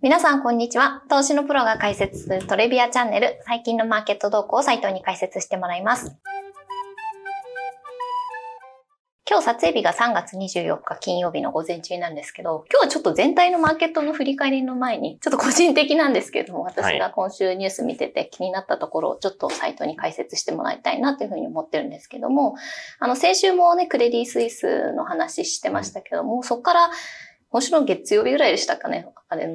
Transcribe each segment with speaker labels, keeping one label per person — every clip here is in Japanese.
Speaker 1: 皆さん、こんにちは。投資のプロが解説するトレビアチャンネル、最近のマーケット動向をサイトに解説してもらいます。今日撮影日が3月24日金曜日の午前中なんですけど、今日はちょっと全体のマーケットの振り返りの前に、ちょっと個人的なんですけれども、私が今週ニュース見てて気になったところをちょっとサイトに解説してもらいたいなというふうに思ってるんですけども、あの、先週もね、クレディスイスの話してましたけども、そこから今週の月曜日ぐらいでしたかね。あれ、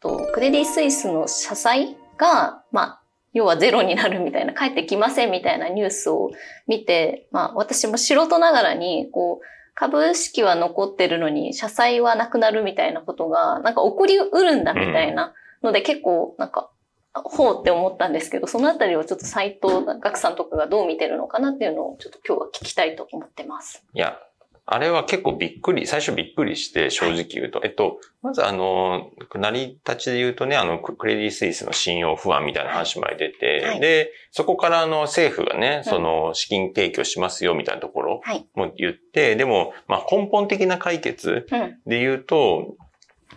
Speaker 1: と、クレディ・スイスの社債が、まあ、要はゼロになるみたいな、帰ってきませんみたいなニュースを見て、まあ、私も素人ながらに、こう、株式は残ってるのに、社債はなくなるみたいなことが、なんか起こりうるんだみたいなので、結構、なんか、ほうって思ったんですけど、そのあたりをちょっと斎藤学さんとかがどう見てるのかなっていうのをちょっと今日は聞きたいと思ってます。
Speaker 2: いや、あれは結構びっくり、最初びっくりして、正直言うと。はい、えっと、まずあの、成り立ちで言うとね、あの、クレディ・スイスの信用不安みたいな話まで出て、はい、で、そこからあの、政府がね、その、資金提供しますよみたいなところも言って、はい、でも、まあ、根本的な解決で言うと、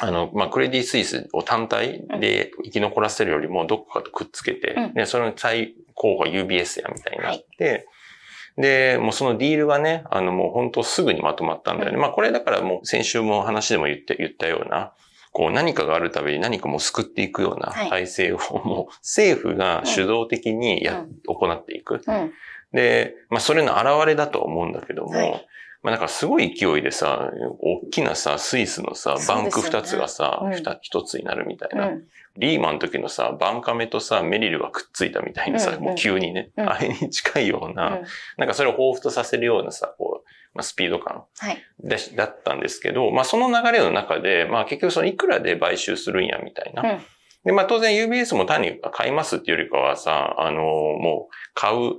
Speaker 2: あの、まあ、クレディ・スイスを単体で生き残らせるよりも、どこかとくっつけて、うん、ね、その最高が UBS やみたいになって、で、もうそのディールがね、あのもう本当すぐにまとまったんだよね。まあこれだからもう先週も話でも言って、言ったような、こう何かがあるたびに何かも救っていくような体制をもう政府が主導的にや、行っていく。で、まあそれの表れだと思うんだけども、まあなんかすごい勢いでさ、大きなさ、スイスのさ、バンク二つがさ、一、つになるみたいな。リーマンの時のさ、バンカメとさ、メリルがくっついたみたいなさ、もう急にね、あれに近いような、なんかそれを彷彿とさせるようなさ、こう、まあ、スピード感だ,、だったんですけど、まあその流れの中で、まあ結局そのいくらで買収するんやみたいな。で、まあ当然 UBS も単に買いますっていうよりかはさ、あのもう買う、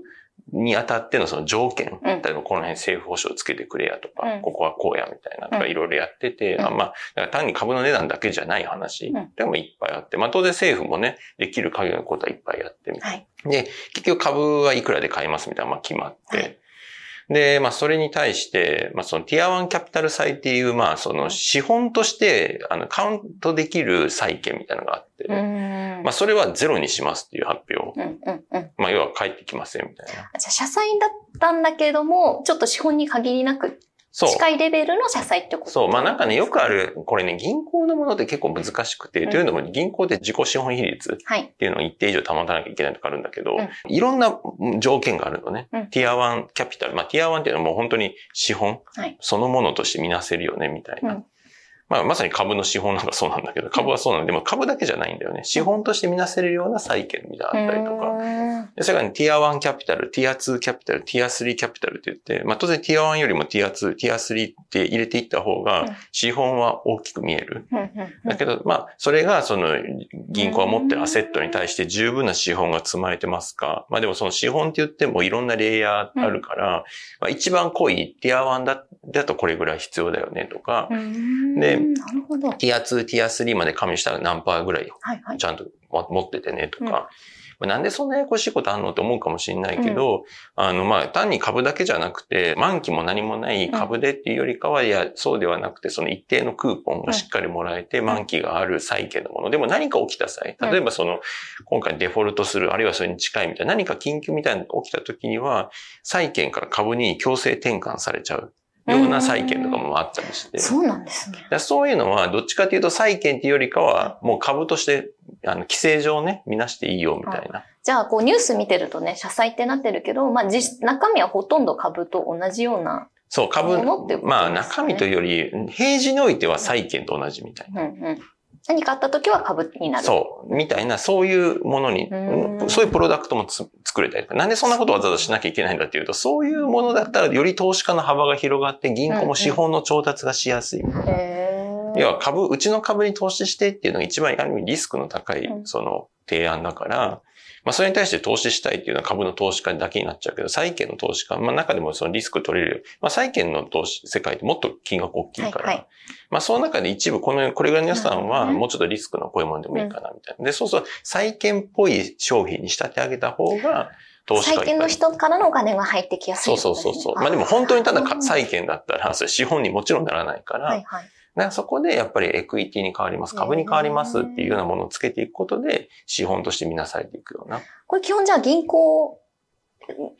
Speaker 2: にあたってのその条件、例えばこの辺政府保証つけてくれやとか、うん、ここはこうやみたいなとかいろいろやってて、うん、まあ、単に株の値段だけじゃない話でもいっぱいあって、まあ当然政府もね、できる限りのことはいっぱいやってみたい。な。で、結局株はいくらで買いますみたいなまあ決まって、はいで、まあ、それに対して、まあ、そのティアワンキャピタル債っていう、まあ、その資本として、あの、カウントできる債券みたいなのがあって、まあ、それはゼロにしますっていう発表。うんうんうん、まあ、要は返ってきませんみたいな。じゃ
Speaker 1: あ、社債だったんだけども、ちょっと資本に限りなく近いレベルの社債ってこと？
Speaker 2: そう。まあなんかね、よくある、これね、銀行のものって結構難しくて、うん、というのも銀行で自己資本比率っていうのを一定以上保たなきゃいけないとかあるんだけど、いろんな条件があるのね。うん、ティアワンキャピタル。まあティアワンっていうのはもう本当に資本、そのものとして見なせるよね、みたいな。まあ、まさに株の資本なんかそうなんだけど、株はそうなんで、でも株だけじゃないんだよね。資本として見なせるような債券みたいなあったりとか。で、それからティア1キャピタル、ティア2キャピタル、ティア3キャピタルって言って、まあ当然ティア1よりもティア2、ティア3って入れていった方が、資本は大きく見える。だけど、まあ、それがその銀行が持ってるアセットに対して十分な資本が積まれてますか。まあでもその資本って言ってもいろんなレイヤーあるから、まあ一番濃いティア1だだとこれぐらい必要だよねとか。
Speaker 1: で。
Speaker 2: ティア2、ティア3まで加味したら何パーぐらいちゃんと持っててねとか。なんでそんなややこしいことあんのって思うかもしれないけど、うん、あの、まあ、単に株だけじゃなくて、満期も何もない株でっていうよりかは、いや、そうではなくて、その一定のクーポンがしっかりもらえて、満期がある債券のもの。でも何か起きた際、例えばその、今回デフォルトする、あるいはそれに近いみたいな、何か緊急みたいなのが起きた時には、債券から株に強制転換されちゃう。ような債券とかもあったりして。
Speaker 1: そうなんですね。
Speaker 2: そういうのは、どっちかというと債券っていうよりかは、もう株として、あの、規制上ね、見なしていいよ、みたいな。
Speaker 1: じゃあ、こう、ニュース見てるとね、社債ってなってるけど、まあ、実、中身はほとんど株と同じような。
Speaker 2: そう、株、まあ、中身というより、平時においては債券と同じみたいな。うんうん
Speaker 1: 何かあった時は株になる。
Speaker 2: そう。みたいな、そういうものに、そういうプロダクトも作れたりなんでそんなことわざわざしなきゃいけないんだっていうと、そういうものだったらより投資家の幅が広がって銀行も資本の調達がしやすい。要は株、うちの株に投資してっていうのが一番ある意味リスクの高い、その提案だから、まあ、それに対して投資したいっていうのは株の投資家だけになっちゃうけど、債券の投資家、まあ、中でもそのリスク取れる。まあ、債券の投資、世界ってもっと金額大きいから、はいはい、まあ、その中で一部、この、これぐらいの予算は、もうちょっとリスクのこういうものでもいいかな、みたいな。で、そうそう、債券っぽい商品に仕立て上げた方が、
Speaker 1: 投資債券の人からのお金が入ってきやすい、
Speaker 2: ね、そうそうそうそう。まあでも本当にただ債券だったら、それ資本にもちろんならないから、はいはいだからそこでやっぱりエクイティに変わります、株に変わりますっていうようなものをつけていくことで、資本として見なされていくような。
Speaker 1: これ基本じゃあ銀行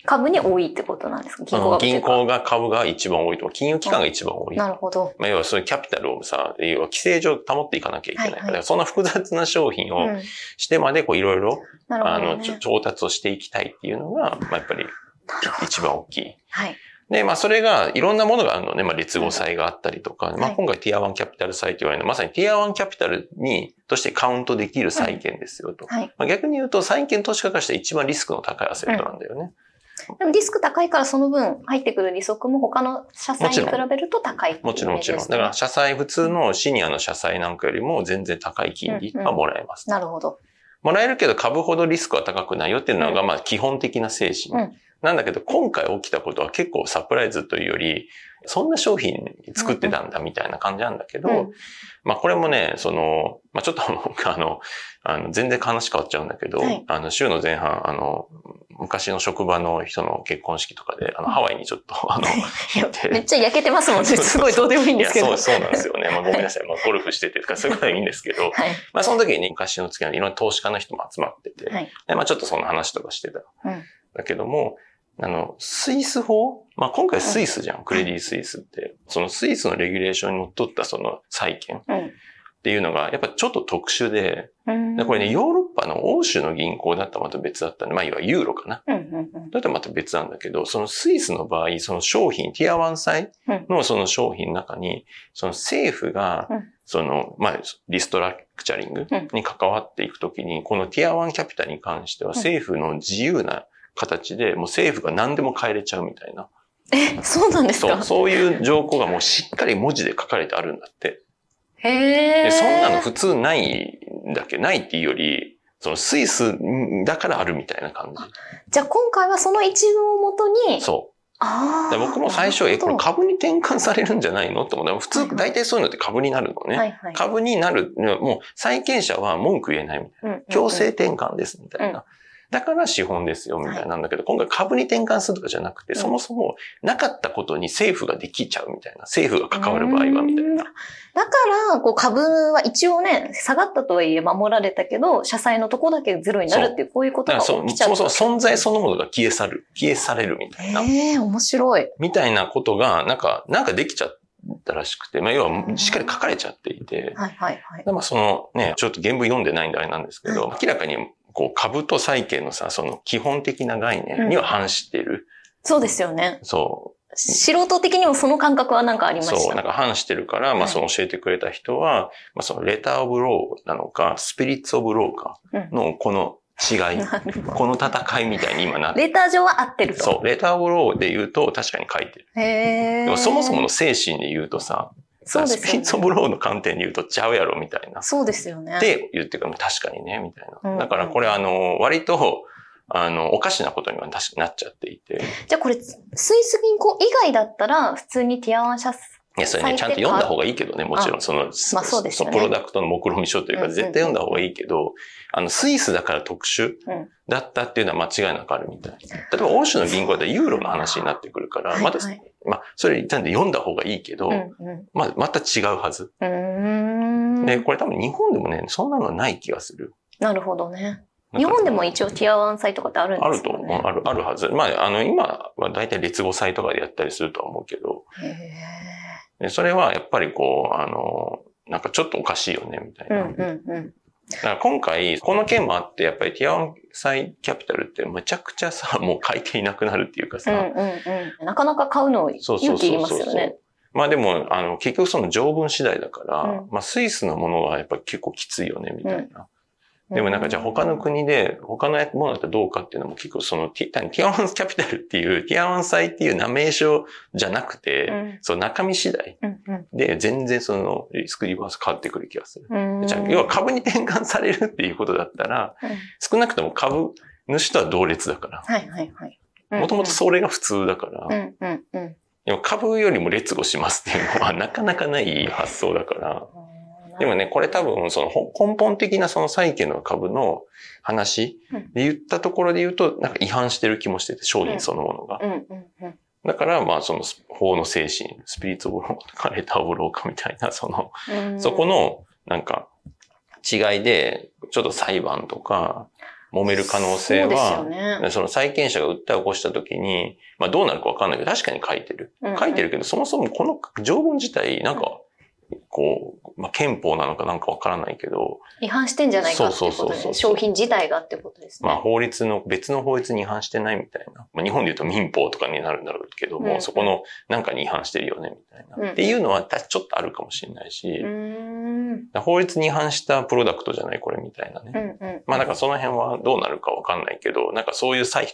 Speaker 1: 株に多いってことなんですか？銀行株
Speaker 2: 銀行が株が一番多いと。金融機関が一番多い。
Speaker 1: なるほど。
Speaker 2: まあ、要はそういうキャピタルをさ、要は規制上保っていかなきゃいけないから、はいはい、そんな複雑な商品をしてまでこういろいろ、あの、調達をしていきたいっていうのが、まあ、やっぱり一番大きい。
Speaker 1: はい。
Speaker 2: で、まあそれがいろんなものがあるのね。まあ劣後債があったりとか、まあ今回ティア1キャピタル債と言われるのは、まさにティア1キャピタルに、としてカウントできる債券ですよと。はい、まあ逆に言うと債券投資家からして一番リスクの高いアセットなんだよね。
Speaker 1: でもリスク高いからその分入ってくる利息も他の社債に比べると高い
Speaker 2: もちろんもちろん。だから社債、普通のシニアの社債なんかよりも全然高い金利がもらえます、
Speaker 1: うんうん。なるほど。
Speaker 2: もらえるけど株ほどリスクは高くないよっていうのが、まあ基本的な精神。うんなんだけど、今回起きたことは結構サプライズというより、そんな商品作ってたんだみたいな感じなんだけど、うん、まあこれもね、その、まあちょっとあの、あの、全然話変わっちゃうんだけど、はい、あの、週の前半、あの、昔の職場の人の結婚式とかで、あの、ハワイにちょっと、あの、
Speaker 1: めっちゃ焼けてますもんね。すごいどうでもいいんですけど。
Speaker 2: そう、そうなんですよね。まあごめんなさい。まあゴルフしててとか、そういうことはいいんですけど、はい、まあその時に昔の付き合いのいろんな投資家の人も集まってて、はい、でまあちょっとその話とかしてた。うん、だけども、あの、スイス法？まあ、今回スイスじゃん、クレディ・スイスって。そのスイスのレギュレーションにのっとったその債券っていうのが、やっぱちょっと特殊で、でこれね、ヨーロッパの欧州の銀行だったらまた別だったんで、まあ、いわゆるユーロかな。だったらまた別なんだけど、そのスイスの場合、その商品、ティアワン債のその商品の中に、その政府が、その、まあ、リストラクチャリングに関わっていくときに、このティアワンキャピタルに関しては政府の自由な形で、もう政府が何でも変えれちゃうみたいな。
Speaker 1: え、そうなんですか？
Speaker 2: そう、そういう条項がもうしっかり文字で書かれてあるんだって。
Speaker 1: へ
Speaker 2: え。そんなの普通ないんだっけ？ないっていうより、そのスイスだからあるみたいな感じ。
Speaker 1: じゃあ今回はその一文をもとに。
Speaker 2: そう。
Speaker 1: あ
Speaker 2: あ。僕も最初、え、これ株に転換されるんじゃないの？って思った。普通、大体そういうのって株になるのね。はいはい、株になる。もう、債権者は文句言えないみたいな。強制転換です、みたいな。だから資本ですよ、みたいなんだけど、はい、今回株に転換するとかじゃなくて、そもそもなかったことに政府ができちゃうみたいな。政府が関わる場合は、みたいな。
Speaker 1: だから、こう株は一応ね、下がったとはいえ守られたけど、社債のとこだけゼロになるっていう、こういうことが起きちゃう。
Speaker 2: そもそも存在そのものが消え去る。消え去れるみたいな。
Speaker 1: ええー、面白い。
Speaker 2: みたいなことが、なんか、なんかできちゃったらしくて、まあ、要はしっかり書かれちゃっていて、
Speaker 1: はいはいはい。
Speaker 2: まあそのね、ちょっと原文読んでないんであれなんですけど、明らかにこう株と債券のさ、その基本的な概念には反してる。うん、
Speaker 1: そうですよね。
Speaker 2: そ
Speaker 1: う。素人的にもその感覚はなんかありました。
Speaker 2: そう、なんか反してるから、まあその教えてくれた人は、はい、まあそのレターオブローなのか、スピリッツオブローかのこの違い、うん、この戦いみたいに今なって
Speaker 1: レター上は合ってると。
Speaker 2: そう、レターオブローで言うと確かに書いてる。
Speaker 1: へ
Speaker 2: でもそもそもの精神で言うとさ、そうですね。スピリッツオブローの観点で言うとちゃうやろ、みたいな。
Speaker 1: そうですよね。
Speaker 2: って言ってから確かにね、みたいな。だからこれあの、割と、あの、おかしなことにはなっちゃっていて。
Speaker 1: じゃあこれ、スイス銀行以外だったら、普通にティアワン社
Speaker 2: いや、それね、ちゃんと読んだ方がいいけどね、もちろん、その、まあそうですね。プロダクトの目論見書というか、絶対読んだ方がいいけど、あの、スイスだから特殊だったっていうのは間違いなくあるみたい。例えば、欧州の銀行だったらユーロの話になってくるから、また、まあ、それ一旦で読んだ方がいいけど、まあ、また違うはず。で、これ多分日本でもね、そんなのはない気がする。
Speaker 1: なるほどね。日本でも一応ティアワンサイとかってあるんですか、ね、あると思う。あ
Speaker 2: る、あるはず。まあ、あの、今は大体列語祭とかでやったりするとは思うけど。でそれはやっぱりこう、あの、なんかちょっとおかしいよね、みたいな。うんうんうんだから今回、この件もあって、やっぱりティアワンサイキャピタルってむちゃくちゃさ、もう買い手いなくなるっていうかさ。うんうん
Speaker 1: うん、なかなか買うの勇気いりますよね。
Speaker 2: まあでも、あの、結局その条文次第だから、うん、まあスイスのものはやっぱ結構きついよね、みたいな。でもなんかじゃあ他の国で、他のものだったらどうかっていうのも結構そのティティアワンキャピタルっていう、ティアワン債っていう名名称じゃなくて、うん、その中身次第で全然そのリスクリバース変わってくる気がする。うん、じゃあ要は株に転換されるっていうことだったら、うん、少なくとも株主とは同列だから。
Speaker 1: はいはいはい。
Speaker 2: もともとそれが普通だから。うんうんうん、でも株よりも列語しますっていうのはなかなかない発想だから。でもね、これ多分、その根本的なその債券の株の話で言ったところで言うと、なんか違反してる気もしてて、商品そのものが。だから、まあ、その法の精神、スピリッツオブローカ、レターオブローカみたいな、その、
Speaker 1: うん
Speaker 2: そこの、なんか、違いで、ちょっと裁判とか、揉める可能性は、
Speaker 1: ね。
Speaker 2: その債権者が訴えを起こしたときに、まあどうなるかわかんないけど、確かに書いてる。書いてるけど、そもそもこの条文自体、なんか、こう、まあ憲法なのかなんかわからないけど、
Speaker 1: 違反してんじゃないかってことで、
Speaker 2: そうそうそうそう
Speaker 1: 商品自体がってことですね。
Speaker 2: まあ法律の、別の法律に違反してないみたいな。まあ日本で言うと民法とかになるんだろうけども、
Speaker 1: うんうん
Speaker 2: そこのなんかに違反してるよね、みたいな。
Speaker 1: うん
Speaker 2: っていうのはたちょっとあるかもしれないし、
Speaker 1: うーん。
Speaker 2: 法律に違反したプロダクトじゃないこれみたいなね。
Speaker 1: うんうん。
Speaker 2: まあなんかその辺はどうなるかわかんないけど、なんかそういう裁、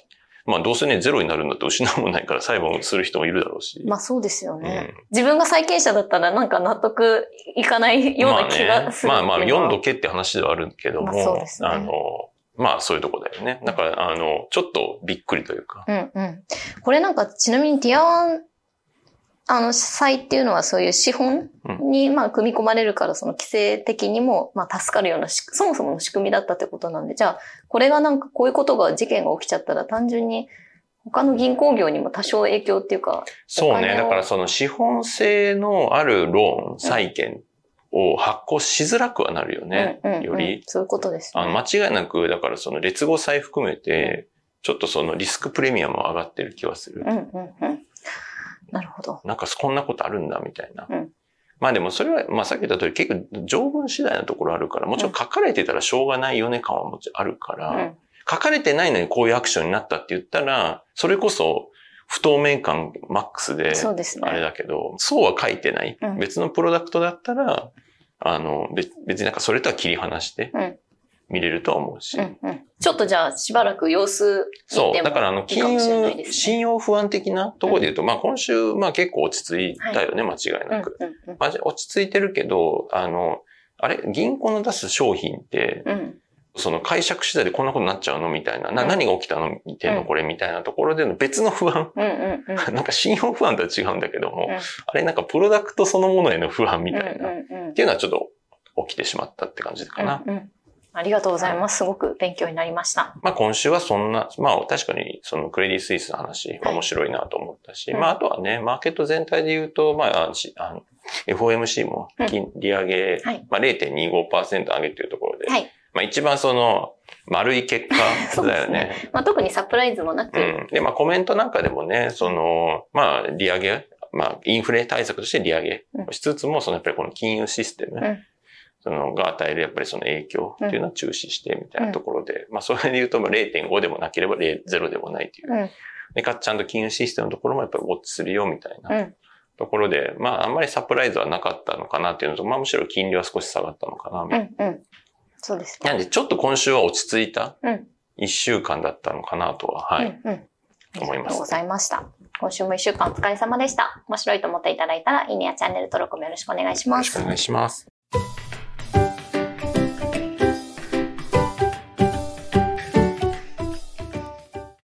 Speaker 2: まあどうせね、ゼロになるんだって失うもんないから 裁判をする人もいるだろうし。
Speaker 1: まあそうですよね。
Speaker 2: うん
Speaker 1: 自分が債権者だったらなんか納得いかないような気がする
Speaker 2: まあね、まあ読んどけって話ではあるけども、
Speaker 1: まあそうですね
Speaker 2: あの、まあそういうとこだよね。だから、あの、ちょっとびっくりというか。
Speaker 1: うんうん。これなんかちなみにティアワン、あの、債っていうのはそういう資本に、まあ、組み込まれるから、その規制的にも、まあ、助かるようなし、そもそもの仕組みだったってことなんで、じゃあ、これがなんかこういうことが、事件が起きちゃったら、単純に、他の銀行業にも多少影響っていうか、
Speaker 2: そうね。だからその資本性のあるローン、債券を発行しづらくはなるよね。
Speaker 1: うんうんうん
Speaker 2: より。
Speaker 1: そういうことですね。
Speaker 2: あの、間違いなく、だからその劣後債含めて、ちょっとそのリスクプレミアム上がってる気はする。
Speaker 1: うんうんうん。なるほど。
Speaker 2: なんかこんなことあるんだみたいな。
Speaker 1: うん
Speaker 2: まあでもそれは、まあさっき言った通り結構条文次第のところあるから、もちろん書かれてたらしょうがないよね感はもちろんあるから、
Speaker 1: うん
Speaker 2: 書かれてないのにこういうアクションになったって言ったら、それこそ不透明感マックスで。あれだけど、そうは書いてない。
Speaker 1: うん
Speaker 2: 別のプロダクトだったら、あの、別別になんかそれとは切り離して
Speaker 1: うん
Speaker 2: 見れるとは思うし。
Speaker 1: うんうん。ちょっとじゃあ、しばらく様子見
Speaker 2: そう。だから、あの。金融、信用不安的なところで言うと、まあ今週、まあ結構落ち着いたよね、間違いなく。
Speaker 1: うんうん
Speaker 2: まじ落ち着いてるけど、あの、あれ？銀行の出す商品って、
Speaker 1: うん。うん。
Speaker 2: その解釈次第でこんなことになっちゃうの？みたいな、な、
Speaker 1: うん
Speaker 2: 何が起きたの？見てんの
Speaker 1: うん
Speaker 2: これみたいなところでの別の不安。
Speaker 1: うんうんうん。
Speaker 2: なんか信用不安とは違うんだけども、
Speaker 1: うん
Speaker 2: あれなんかプロダクトそのものへの不安みたいな、っ
Speaker 1: うんうんうん
Speaker 2: ていうのはちょっと起きてしまったって感じかな。
Speaker 1: うんうんありがとうございます。すごく勉強になりました。
Speaker 2: まあ今週はそんな、まあ確かにそのクレディ・スイスの話は面白いなと思ったし、
Speaker 1: うん
Speaker 2: まああとはね、マーケット全体で言うと、まあ、しあの FOMC も金利上げ、
Speaker 1: はい
Speaker 2: まあ0.25%上げっていうところで、
Speaker 1: はい。
Speaker 2: まあ一番その丸い結果 だよね。
Speaker 1: ね。まあ、特にサプライズもなく、
Speaker 2: うん。で、まあコメントなんかでもね、その、まあ利上げ、まあインフレ対策として利上げ
Speaker 1: うん
Speaker 2: しつつも、そのやっぱりこの金融システム、
Speaker 1: うん
Speaker 2: そのが与えるやっぱりその影響っていうのは注視してみたいなところで、まあそれで言うとまあ0.5でもなければ0でもないという。
Speaker 1: うん
Speaker 2: で、かつちゃんと金融システムのところもやっぱりウォッチするよみたいな
Speaker 1: うん。
Speaker 2: ところで、まああんまりサプライズはなかったのかなっていうのと、まあむしろ金利は少し下がったのかなみたいな。
Speaker 1: うん。うん。そうですね。
Speaker 2: なんでちょっと今週は落ち着いた
Speaker 1: うん
Speaker 2: 一週間だったのかなとは、はい。
Speaker 1: うんうん。
Speaker 2: 思います
Speaker 1: ありがとうございました。今週も一週間お疲れ様でした。面白いと思っていただいたら、いいねやチャンネル登録もよろしくお願いします
Speaker 2: よろしくお。願いします。